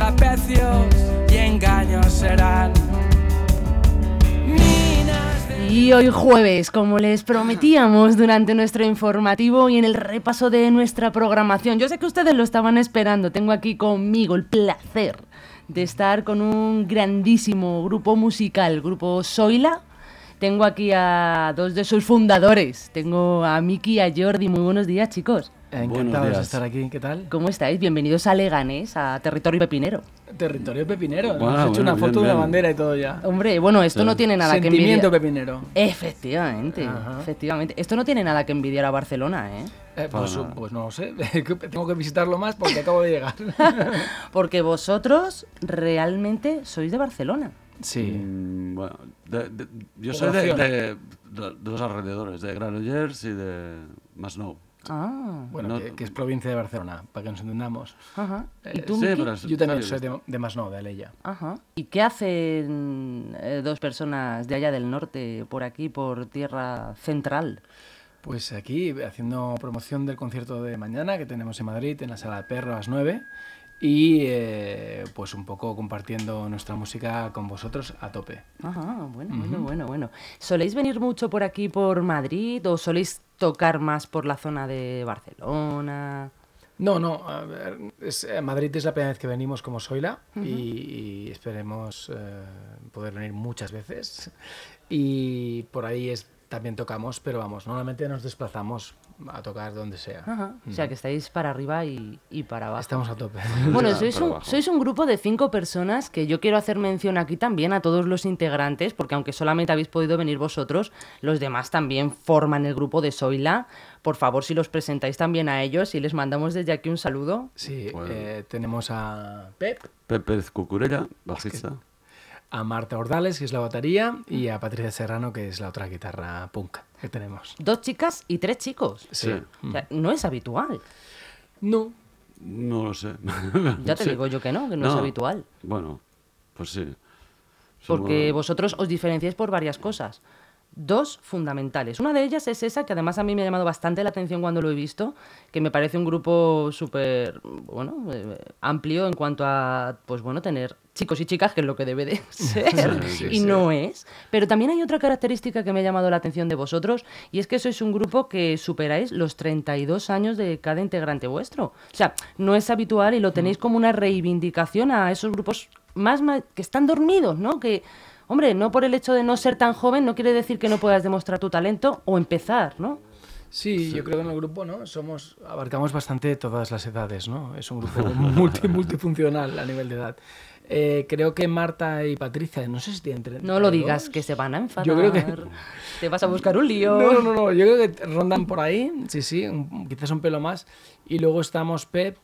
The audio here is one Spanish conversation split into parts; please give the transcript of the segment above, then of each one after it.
y. Y hoy jueves, como les prometíamos durante nuestro informativo y en el repaso de nuestra programación, yo sé que ustedes lo estaban esperando, tengo aquí conmigo el placer de estar con un grandísimo grupo musical, grupo Soila. Tengo aquí a dos de sus fundadores, tengo a Miki y a Jordi, muy buenos días chicos. Encantados de estar aquí, ¿qué tal? ¿Cómo estáis? Bienvenidos a Leganés, a Territorio Pepinero. Territorio Pepinero, Bueno, hemos hecho bueno, una bien, foto, una bien. bandera y todo ya. Hombre, bueno, esto Sí. no tiene nada que Sentimiento envidiar. pepinero. Efectivamente, Ajá. efectivamente. Esto no tiene nada que envidiar a Barcelona, ¿eh? Eh, pues, nada. pues no lo sé, tengo que visitarlo más porque acabo de llegar. Porque vosotros realmente sois de Barcelona. sí. Mm, bueno, de- de- yo soy de, de- de los alrededores, de Granollers y de Masnou. Ah, Bueno, no- que, que es provincia de Barcelona, para que nos entendamos. ajá. ¿Y Eh, tú, sí, pero es- Yo también soy de, de Masnou, de Aleya. Ajá. ¿Y qué hacen eh, dos personas de allá del norte, por aquí, por tierra central? Pues aquí haciendo promoción del concierto de mañana que tenemos en Madrid, en la sala de Perro a las 9. Y eh, pues un poco compartiendo nuestra música con vosotros a tope. Ajá, bueno, bueno, bueno, bueno. ¿Soléis venir mucho por aquí, por Madrid, o soléis tocar más por la zona de Barcelona? No, no, a ver, es- eh, Madrid es la primera vez que venimos como Soila y, y esperemos eh, poder venir muchas veces. Y por ahí es, también tocamos, pero vamos, normalmente nos desplazamos a tocar donde sea. Ajá. O sea, que estáis para arriba y, y para abajo. Estamos a tope. Bueno, sois un, sois un grupo de cinco personas que yo quiero hacer mención aquí también a todos los integrantes, porque aunque solamente habéis podido venir vosotros, los demás también forman el grupo de Soila. Por favor, si los presentáis también a ellos y les mandamos desde aquí un saludo. Sí, Bueno. eh, tenemos a Pep, Pepe Cucurella, bajista. A Marta Ordales, que es la batería, y a Patricia Serrano, que es la otra guitarra punk que tenemos. Dos chicas y tres chicos. Sí. O sea, no es habitual. No, No lo sé. Ya te Sí. digo yo que no, que no, es habitual. Bueno, pues sí. Porque vosotros os diferenciáis por varias cosas. Dos fundamentales. Una de ellas es esa que además a mí me ha llamado bastante la atención cuando lo he visto, que me parece un grupo súper, bueno, eh, amplio en cuanto a, pues bueno, tener chicos y chicas, que es lo que debe de ser, sí, y no es. Pero también hay otra característica que me ha llamado la atención de vosotros, y es que sois un grupo que superáis los 32 años de cada integrante vuestro. O sea, no es habitual y lo tenéis como una reivindicación a esos grupos más, ma- que están dormidos, ¿no? Que, hombre, no por el hecho de no ser tan joven no quiere decir que no puedas demostrar tu talento o empezar, ¿no? Sí, yo creo que en el grupo no somos abarcamos bastante todas las edades, ¿no? Es un grupo multi, multifuncional a nivel de edad. Eh, creo que Marta y Patricia, no sé si tienen 32. No lo digas, que se van a enfadar. Yo creo que- Te vas a buscar un lío. No, no, no, no, yo creo que rondan por ahí, sí, sí, un- quizás un pelo más. Y luego estamos Pep,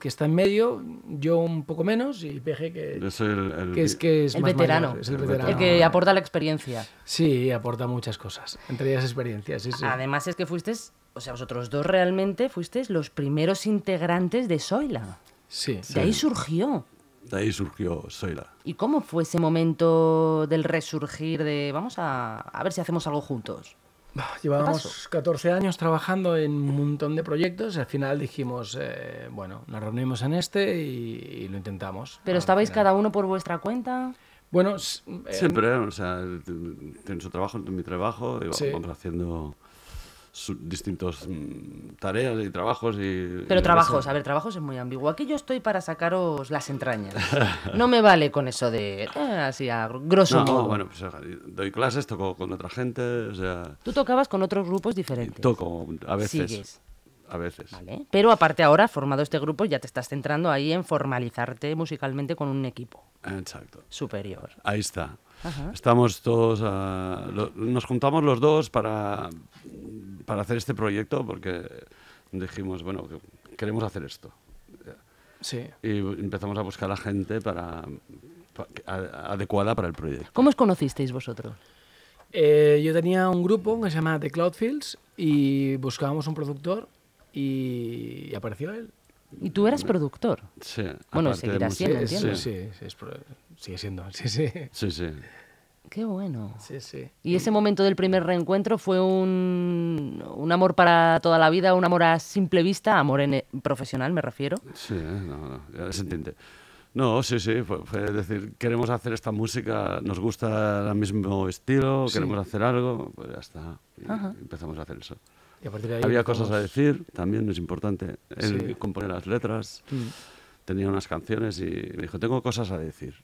que está en medio, yo un poco menos, y PG, que, soy el, el- que es, que es El más veterano. mayor, es el El veterano. El que aporta la experiencia. Sí, aporta muchas cosas, entre ellas experiencias, sí, sí. Además es que fuisteis, o sea, vosotros dos realmente fuisteis los primeros integrantes de Soila. Sí. De ahí surgió. De ahí surgió Soila. ¿Y cómo fue ese momento del resurgir de vamos a, a ver si hacemos algo juntos? Pasó? Llevábamos 14 años trabajando en un montón de proyectos y al final dijimos, eh, bueno, nos reunimos en este y, y lo intentamos. ¿Pero estabais final. cada uno por vuestra cuenta? Bueno, eh, Siempre, o sea, tiene su trabajo, mi trabajo, y Sí. vamos haciendo distintos mm, tareas y trabajos y... Pero trabajos, a ver, trabajos es muy ambiguo. Aquí yo estoy para sacaros las entrañas. No me vale con eso de eh, así a grosso No, modo. bueno, pues doy clases, toco con otra gente, o sea, Tú tocabas con otros grupos diferentes. toco a veces. Sigues. A veces. ¿Vale? Pero aparte ahora, formado este grupo, ya te estás centrando ahí en formalizarte musicalmente con un equipo Exacto. superior. Ahí está. Ajá. Estamos todos, ah, lo- nos juntamos los dos para, para hacer este proyecto porque dijimos, bueno, que queremos hacer esto. sí. Y empezamos a buscar a la gente para, adecuada para el proyecto. ¿Cómo os conocisteis vosotros? Eh, yo tenía un grupo que se llama The Cloudfields y buscábamos un productor y, y apareció él. Y tú eras productor. Sí, Bueno, aparte de seguirá música. siendo, Sí, entiendo. sí, sí, sí, es pro- sigue siendo, sí, sí. Sí, sí. Qué bueno. Sí, sí. Y ese momento del primer reencuentro fue un, un amor para toda la vida, un amor a simple vista, amor en, profesional me refiero. Sí, eh, no, no, ja s'entén. No, sí, sí, fue, fue decir, queremos hacer esta música, nos gusta el mismo estilo, Sí. queremos hacer algo, pues ya está. Y empezamos a hacer eso. Y a partir de ahí Había cosas a decir, también es importante. Él Sí. compone las letras, Mm. tenía unas canciones y me dijo, tengo cosas a decir.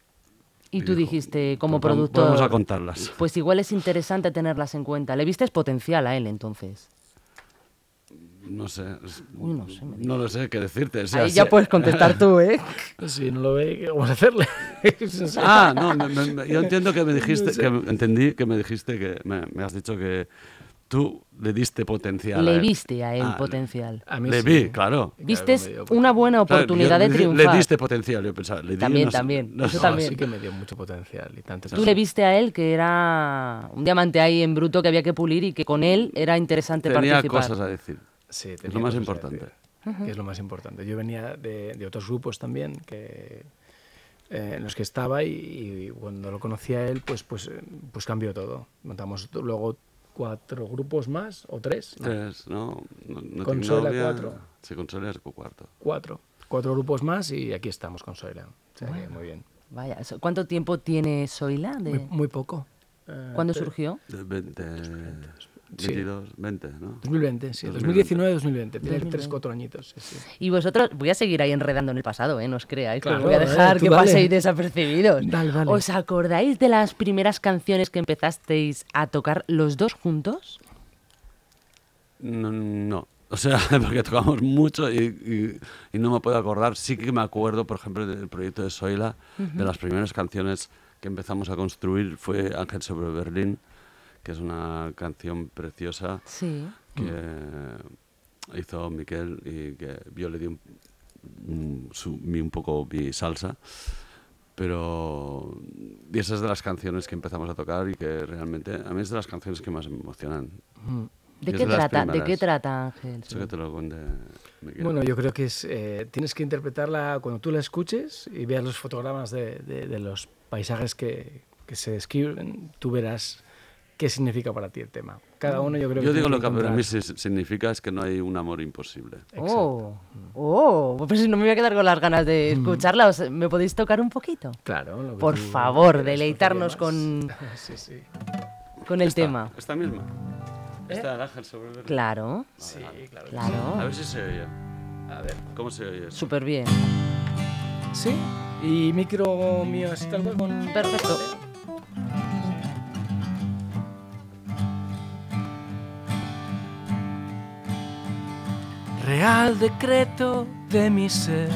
Y tú dijo, dijiste, como "Pues productor, Vamos a contarlas. pues igual es interesante tenerlas en cuenta. ¿Le viste potencial a él entonces? No sé. Uy, no sé, me no lo sé qué decirte. o sea, Ahí ya sé- puedes contestar tú, ¿eh? Si no lo ve, ¿qué vamos a hacerle? Ah, no, me- me- yo entiendo que me dijiste, que me- entendí que me dijiste que me, me has dicho que tú le diste potencial. a Le él. viste a él Ah, potencial. A mí Le sí. vi, claro. Viste una buena Claro, oportunidad yo de triunfar. Le diste potencial, yo pensaba. Le di También, también, eso también. Sí que me dio mucho potencial y tanto. Tú le viste a él que era un diamante ahí en bruto que había que pulir y que con él era interesante Tenía participar. cosas a decir. Sí, Es tenía lo más cosas a importante. decir, que es lo más importante. Yo venía de, de otros grupos también que, eh, en los que estaba y, y cuando lo conocí a él, pues, pues, eh, pues cambió todo. Montamos luego cuatro grupos más o tres. ¿no? Tres, ¿no? no, no Con tengo Sola, novia. cuatro. Sí, con Sola es cuarto. Cuatro. Cuatro grupos más y aquí estamos con Soila. O sea que muy bien. Vaya, ¿cuánto tiempo tiene Soila? De... Muy, muy poco. Eh, ¿Cuándo te- surgió? De 20, Sí. 22, 20, ¿no? 2020, sí. 2020. 2019-2020. Tiene 2020. tres, cuatro añitos. Sí, sí. Y vosotros, voy a seguir ahí enredando en el pasado, ¿eh? No os creáis, Claro, voy a eh, dejar tú que dale. paséis desapercibidos. Dale, dale. ¿Os acordáis de las primeras canciones que empezasteis a tocar los dos juntos? No, no. O sea, porque tocamos mucho y, y- y no me puedo acordar. Sí que me acuerdo, por ejemplo, del proyecto de Soila, de las primeras canciones que empezamos a construir fue Ángel sobre Berlín, que es una canción preciosa Sí. que hizo Miquel y que yo le di un, un- su- mi- un poco mi salsa. Pero y esa es de las canciones que empezamos a tocar y que realmente a mí es de las canciones que más me emocionan. ¿De Y es qué de las trata? ¿De qué trata Ángel? Eso que te lo cuente. Bueno, yo creo que es, eh, tienes que interpretarla cuando tú la escuches y veas los fotogramas de, de- de los paisajes que, que se describen, tú verás qué significa para ti el tema. Cada uno yo creo que Yo digo lo que para mí si- significa es que no hay un amor imposible. Oh, oh, pues si no me voy a quedar con las ganas de Mm. escucharla, ¿os- ¿me podéis tocar un poquito? Claro. lo que Por tú favor, deleitarnos con, sí, sí. con el Esta, tema. Esta misma. Esta de Ángel sobre Berlín. Claro, Sí, claro. A claro. ver si se oye. A ver. ¿Cómo se oye? Súper bien. Sí. Y micro mío así tal cual con... Perfecto. Real decreto de mi ser.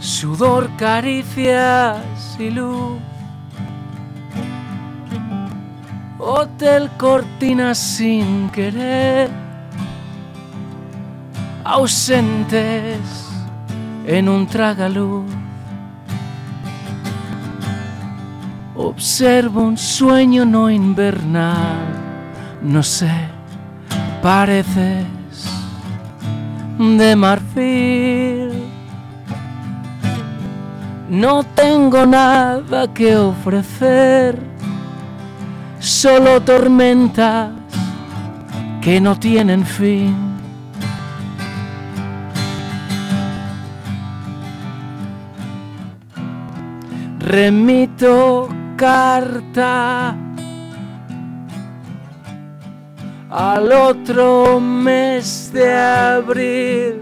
Sudor, caricias y luz. Hotel cortina sin querer. Ausentes en un tragaluz. Observo un sueño no invernal. No sé pareces de marfil. No tengo nada que ofrecer, solo tormentas que no tienen fin. Remito carta al otro mes de abril.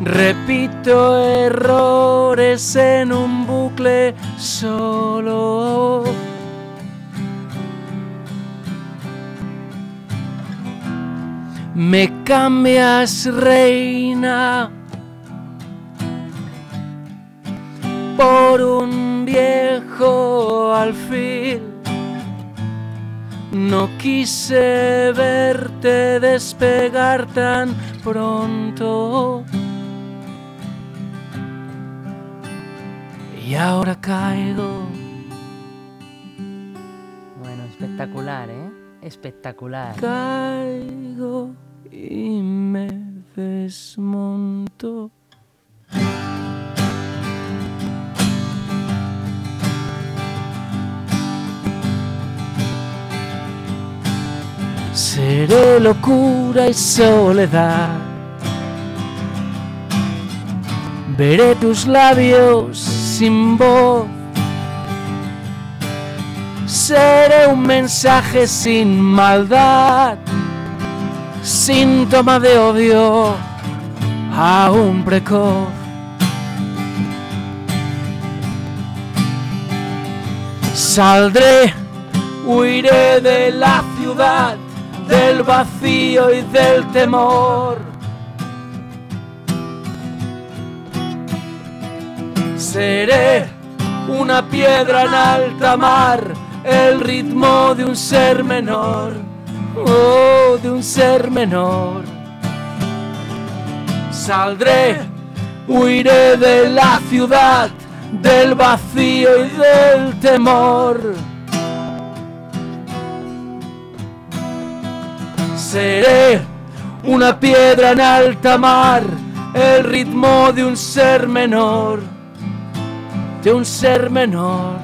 Repito errores en un bucle solo. Me cambias reina por un viejo alfil. No quise verte despegar tan pronto. Y ahora caigo. Bueno, espectacular, ¿eh? Espectacular. Caigo y me desmonto. Seré locura y soledad. Veré tus labios sin voz. Seré un mensaje sin maldad, síntoma de odio aún precoz. Saldré, huiré de la ciudad, del vacío y del temor. Seré una piedra en alta mar, el ritmo de un ser menor, oh, de un ser menor. Saldré, huiré de la ciudad, del vacío y del temor. Seré una piedra en alta mar, el ritmo de un ser menor, de un ser menor.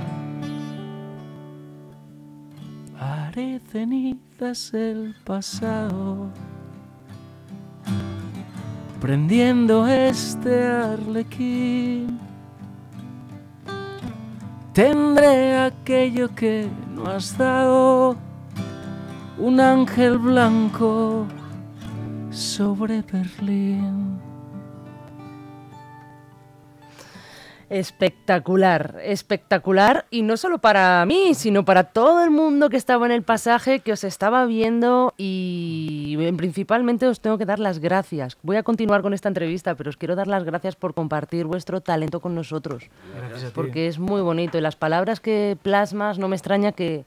Haré cenizas el pasado, prendiendo este arlequín. Tendré aquello que no has dado, un ángel blanco sobre Berlín. Espectacular, espectacular. Y no solo para mí, sino para todo el mundo que estaba en el pasaje, que os estaba viendo y principalmente os tengo que dar las gracias. Voy a continuar con esta entrevista, pero os quiero dar las gracias por compartir vuestro talento con nosotros. Gracias a ti. Porque es muy bonito y las palabras que plasmas no me extraña que,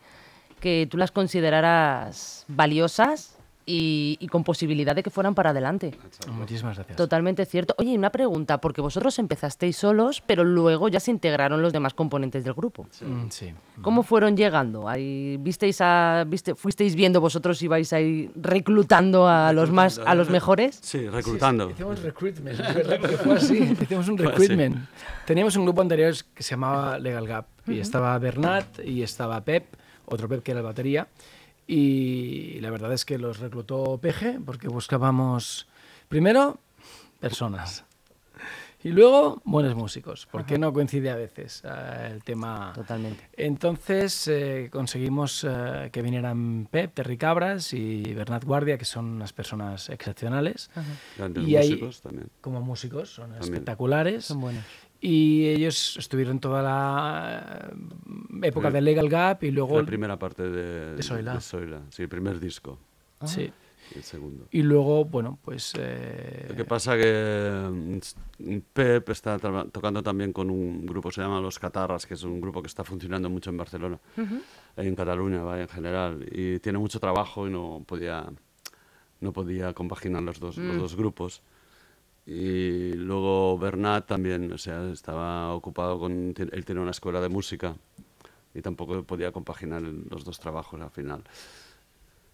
que tú las consideraras valiosas y, y con posibilidad de que fueran para adelante. Muchísimas gracias. Totalmente cierto. Oye, y una pregunta, porque vosotros empezasteis solos, pero luego ya se integraron los demás componentes del grupo. Mm, Sí. ¿Cómo fueron llegando? Ahí, ¿visteis a, viste, ¿Fuisteis viendo vosotros y vais ahí reclutando a los más a los mejores? Sí, reclutando. Hicimos recruitment, verdad que fue así. Hicimos un recruitment. Teníamos un grupo anterior que se llamaba Legal Gap y estaba Bernat y estaba Pep, otro Pep que era el batería. Y la verdad es que los reclutó PG porque buscábamos primero personas y luego buenos músicos, porque no coincide a veces eh, el tema. Totalmente. Entonces eh, conseguimos eh, que vinieran Pep, Terry Cabras y Bernat Guardia, que son unas personas excepcionales Grandes Y ahí- músicos también. como músicos, son También. espectaculares. Son buenos. Y ellos estuvieron toda la eh, época Sí. de Legal Gap y luego... La primera parte de, de Soila. Sí, el primer disco. Sí. y El segundo. Y luego, bueno, pues... eh, Lo que pasa que mm, Pep está tocando también con un grupo que se llama Los Catarras, que es un grupo que está funcionando mucho en Barcelona, en Cataluña en general, y tiene mucho trabajo y no podía, no podía compaginar los dos, los dos grupos. Y luego Bernat también, o sea, estaba ocupado con... Él tiene una escuela de música y tampoco podía compaginar los dos trabajos al final.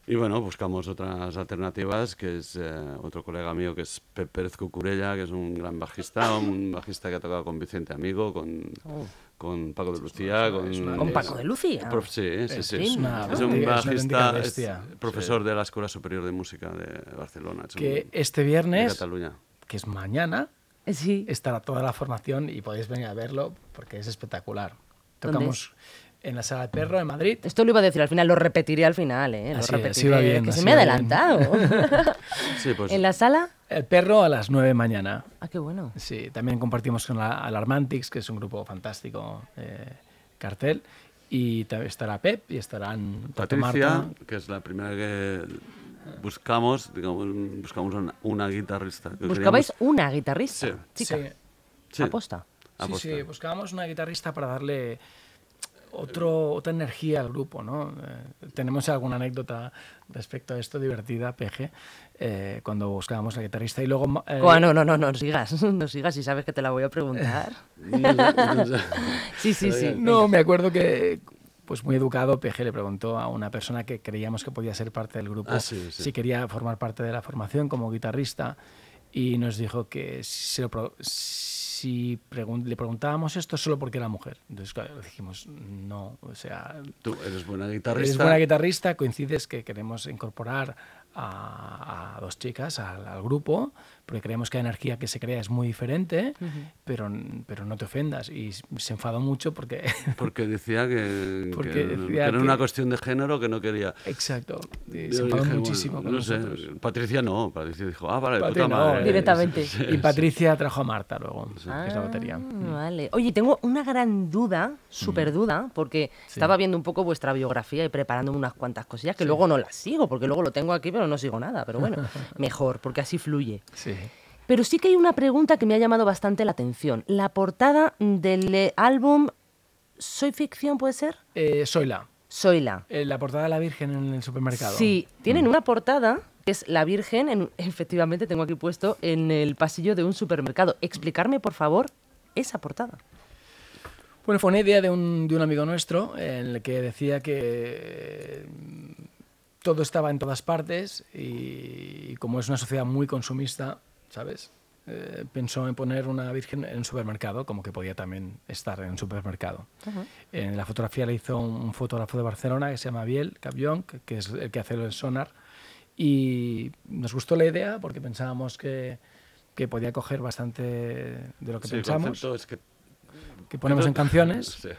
Y bueno, buscamos otras alternativas, que es eh, otro colega mío que es Pep Pérez Cucurella, que es un gran bajista, un bajista que ha tocado con Vicente Amigo, con, con Paco de Lucía, con... una- Con Paco de Lucía. Prof- sí, sí, Es- sí. es una Es un es bajista, es profesor de la Escuela Superior de Música de Barcelona. es que un- este de viernes, Cataluña. Que es mañana, Sí. estará toda la formación y podéis venir a verlo porque es espectacular. ¿Dónde Tocamos en la Sala del Perro de Madrid. Esto lo iba a decir al final, lo repetiré al final, ¿eh? Lo Así es, repetiré, bien, que se me ha adelantado. Sí, pues ¿En la sala? El Perro a las 9 mañana. Ah, qué bueno. Sí, también compartimos con la Alarmantix, que es un grupo fantástico, eh, cartel. Y ta- estará Pep y estarán Tato Patricia, Marta. que es la primera que buscamos, digamos, buscamos una, una guitarrista. Buscabais queríamos- una guitarrista, Sí. chica. Sí, Sí, Aposta. sí, aposta. sí, buscábamos una guitarrista para darle otro, otra energía al grupo, ¿no? Eh, tenemos alguna anécdota respecto a esto divertida, PG, eh, cuando buscábamos la guitarrista y luego... eh, Bueno, no, no, no sigas, no sigas y sabes que te la voy a preguntar. No. Sí, sí, sí. No, me acuerdo que, pues muy educado, PG le preguntó a una persona que creíamos que podía ser parte del grupo Ah, sí, sí. si quería formar parte de la formación como guitarrista y nos dijo que si, lo si pregun- le preguntábamos esto solo porque era mujer. Entonces claro, dijimos, no, o sea, Tú eres buena eres guitarrista. buena guitarrista, coincides que queremos incorporar a, a dos chicas al, al grupo, porque creemos que la energía que se crea es muy diferente, pero, pero no te ofendas. Y se enfadó mucho porque... Porque decía que, Porque que- decía que era que- una cuestión de género que no quería. Exacto. Y se enfadó dije, bueno, muchísimo con no sé, nosotros. Patricia no, Patricia dijo, ah, vale, Patri puta no, madre. Directamente. Sí, Y sí. Patricia trajo a Marta luego, que es la Ah, batería. Vale. Oye, tengo una gran duda, súper duda, porque estaba viendo un poco vuestra biografía y preparándome unas cuantas cosillas que luego no las sigo, porque luego lo tengo aquí, pero no sigo nada. Pero bueno, mejor, porque así fluye. Sí. Pero sí que hay una pregunta que me ha llamado bastante la atención. La portada del eh, álbum Soy Ficción, ¿puede ser? Eh, Soyla, Soyla. eh, la portada de la Virgen en el supermercado. Sí, tienen una portada que es la Virgen, en- efectivamente tengo aquí puesto, en el pasillo de un supermercado. Explicarme, por favor, esa portada. Bueno, fue una idea de un, de un amigo nuestro en el que decía que eh, todo estaba en todas partes y, y como es una sociedad muy consumista, ¿sabes? Eh, pensó en poner una virgen en un supermercado, como que podía también estar en un supermercado. En la fotografía le hizo un, fotógrafo de Barcelona que se llama Biel Capllón, que, es el que hace el sonar. Y nos gustó la idea porque pensábamos que, que podía coger bastante de lo que Sí, el pensamos, es que... que ponemos en canciones Sí.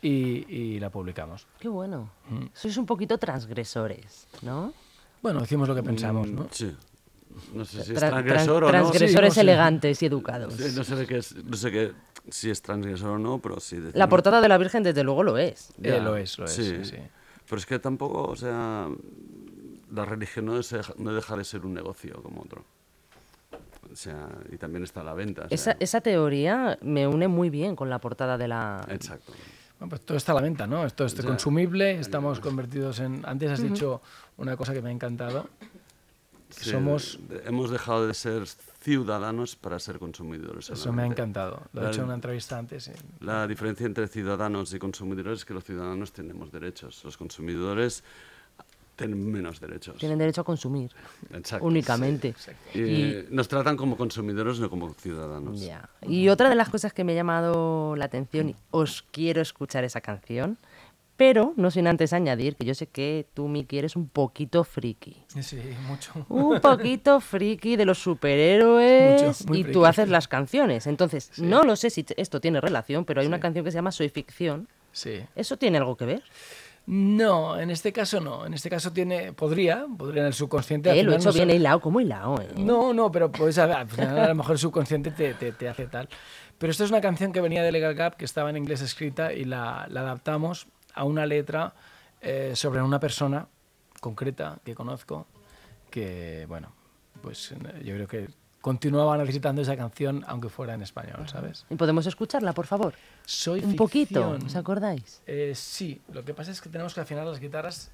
y, y la publicamos. Qué bueno. Mm. Sois un poquito transgresores, ¿no? Bueno, decimos lo que pensamos, ¿no? Mm, Sí. No sé si es Tra- tran- transgresor o no. transgresores Sí, no sé. elegantes y educados. Sí, No sé, de qué es, no sé qué, si es transgresor o no, pero sí. La portada de la Virgen, desde luego, lo es. Eh, Ya, lo es, lo es, sí. sí. Pero es que tampoco, o sea, la religión no, es, no deja de ser un negocio como otro. O sea, y también está a la venta. o sea, Esa, esa teoría me une muy bien con la portada de la... Exacto. Bueno, pues todo está a la venta, ¿no? Esto es Ya. consumible, estamos convertidos en... Antes has dicho una cosa que me ha encantado. Sí, Somos... hemos dejado de ser ciudadanos para ser consumidores. Eso me ha encantado. Lo he La- hecho en una entrevista antes. y- La diferencia entre ciudadanos y consumidores es que los ciudadanos tenemos derechos, los consumidores tienen menos derechos. Tienen derecho a consumir, Exacto. únicamente. Y, nos tratan como consumidores, no como ciudadanos. Ya. Y otra de las cosas que me ha llamado la atención, y os quiero escuchar esa canción, pero no sin antes añadir que yo sé que tú, Miki, eres un poquito friki. Sí, mucho. Un poquito friki de los superhéroes Mucho, y tú haces las canciones. Entonces, no lo sé si esto tiene relación, pero hay una canción que se llama Soy Ficción. Sí. ¿Eso tiene algo que ver? No, en este caso no. En este caso tiene... Podría, podría en el subconsciente... Eh, lo he hecho no bien hilado, como hilado, eh? No, no, pero al final a lo mejor el subconsciente te, te- te hace tal. Pero esto es una canción que venía de Legal Gap, que estaba en inglés escrita y la, la adaptamos a una letra eh, sobre una persona concreta que conozco, que, bueno, pues eh, yo creo que continuaba necesitando esa canción aunque fuera en español, ¿sabes? ¿Y podemos escucharla, por favor? Soy Un poquito, ficción. ¿os acordáis? Eh, sí, lo que pasa es que tenemos que afinar las guitarras.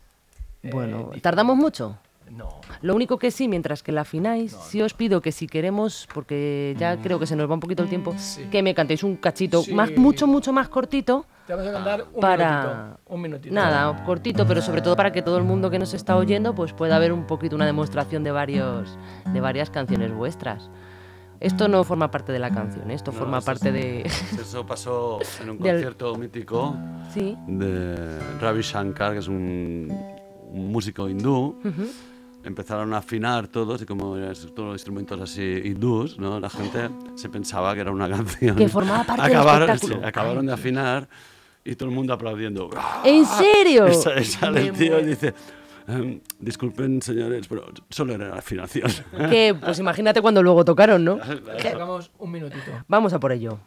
eh, Bueno. ¿tardamos mucho? No, Lo único que sí, mientras que la afináis, sí os pido que si queremos, porque ya creo que se nos va un poquito el tiempo, Sí. que me cantéis un cachito Sí. más, mucho, mucho más cortito. Te vamos a cantar un Para- minutito. Un minutito. Nada, cortito, pero sobre todo para que todo el mundo que nos está oyendo pues pueda ver un poquito una demostración de varios de varias canciones vuestras. Esto no forma parte de la canción, esto No, forma eso parte es- de Eso pasó en un Del- concierto mítico sí. de Ravi Shankar, que es un, un músico hindú. Empezaron a afinar todos y como eran todos los instrumentos así hindús, ¿no? la gente se pensaba que era una canción. Que formaba parte del acabaron, espectáculo. sí, acabaron de afinar y todo el mundo aplaudiendo. ¿En serio? Y sa- y sale el tío y dice, "Em, disculpen señores, pero solo era la afinación. Que pues imagínate cuando luego tocaron, ¿no? Un minutito. Vamos a por ello.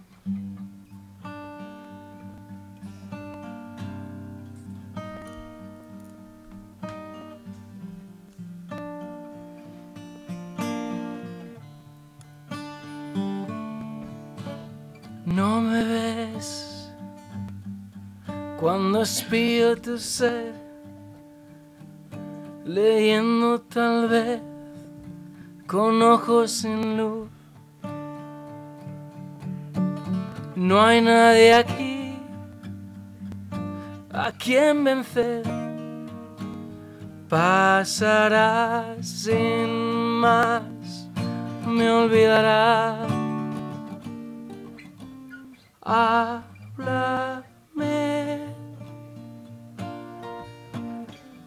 Cuando espío tu ser, leyendo tal vez con ojos sin luz. No hay nadie aquí a quien vencer. Pasará sin más, me olvidará. Háblame.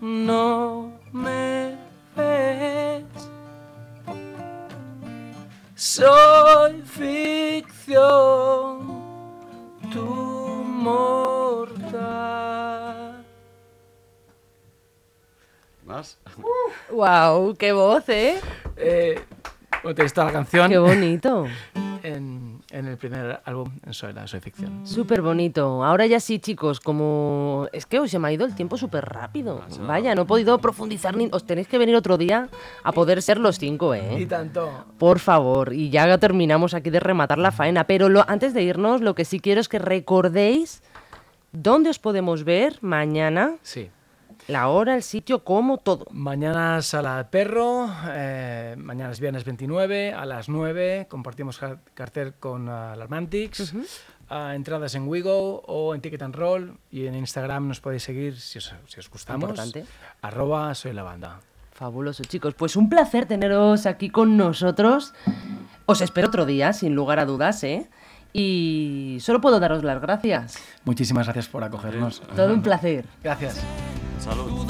no me ves. Soy ficción, tu mortal. ¿Más? ¡Wow! ¡Qué voz, eh! eh te esta la canción. ¡Qué bonito! en, el primer álbum, en Soy la Soy Ficción. Súper bonito. Ahora ya sí, chicos, como... Es que hoy se me ha ido el tiempo súper rápido. Vaya, no he podido profundizar ni... Os tenéis que venir otro día a poder ser los cinco, Y ¿eh? tanto. Por favor. Y ya terminamos aquí de rematar la faena. Pero lo- antes de irnos, lo que sí quiero es que recordéis dónde os podemos ver mañana, Sí. La hora, el sitio, cómo, todo. Mañana Sala del Perro, eh, mañana es viernes 29 a las 9, compartimos car- cartel con uh, entradas en Wigo o en Ticket and Roll y en Instagram nos podéis seguir si os, si os gustamos, Importante. arroba soy la banda. Fabuloso, chicos. Pues un placer teneros aquí con nosotros. Os espero otro día, sin lugar a dudas, ¿eh? Y solo puedo daros las gracias. Muchísimas gracias por acogernos. Todo un placer. Gracias. Salud.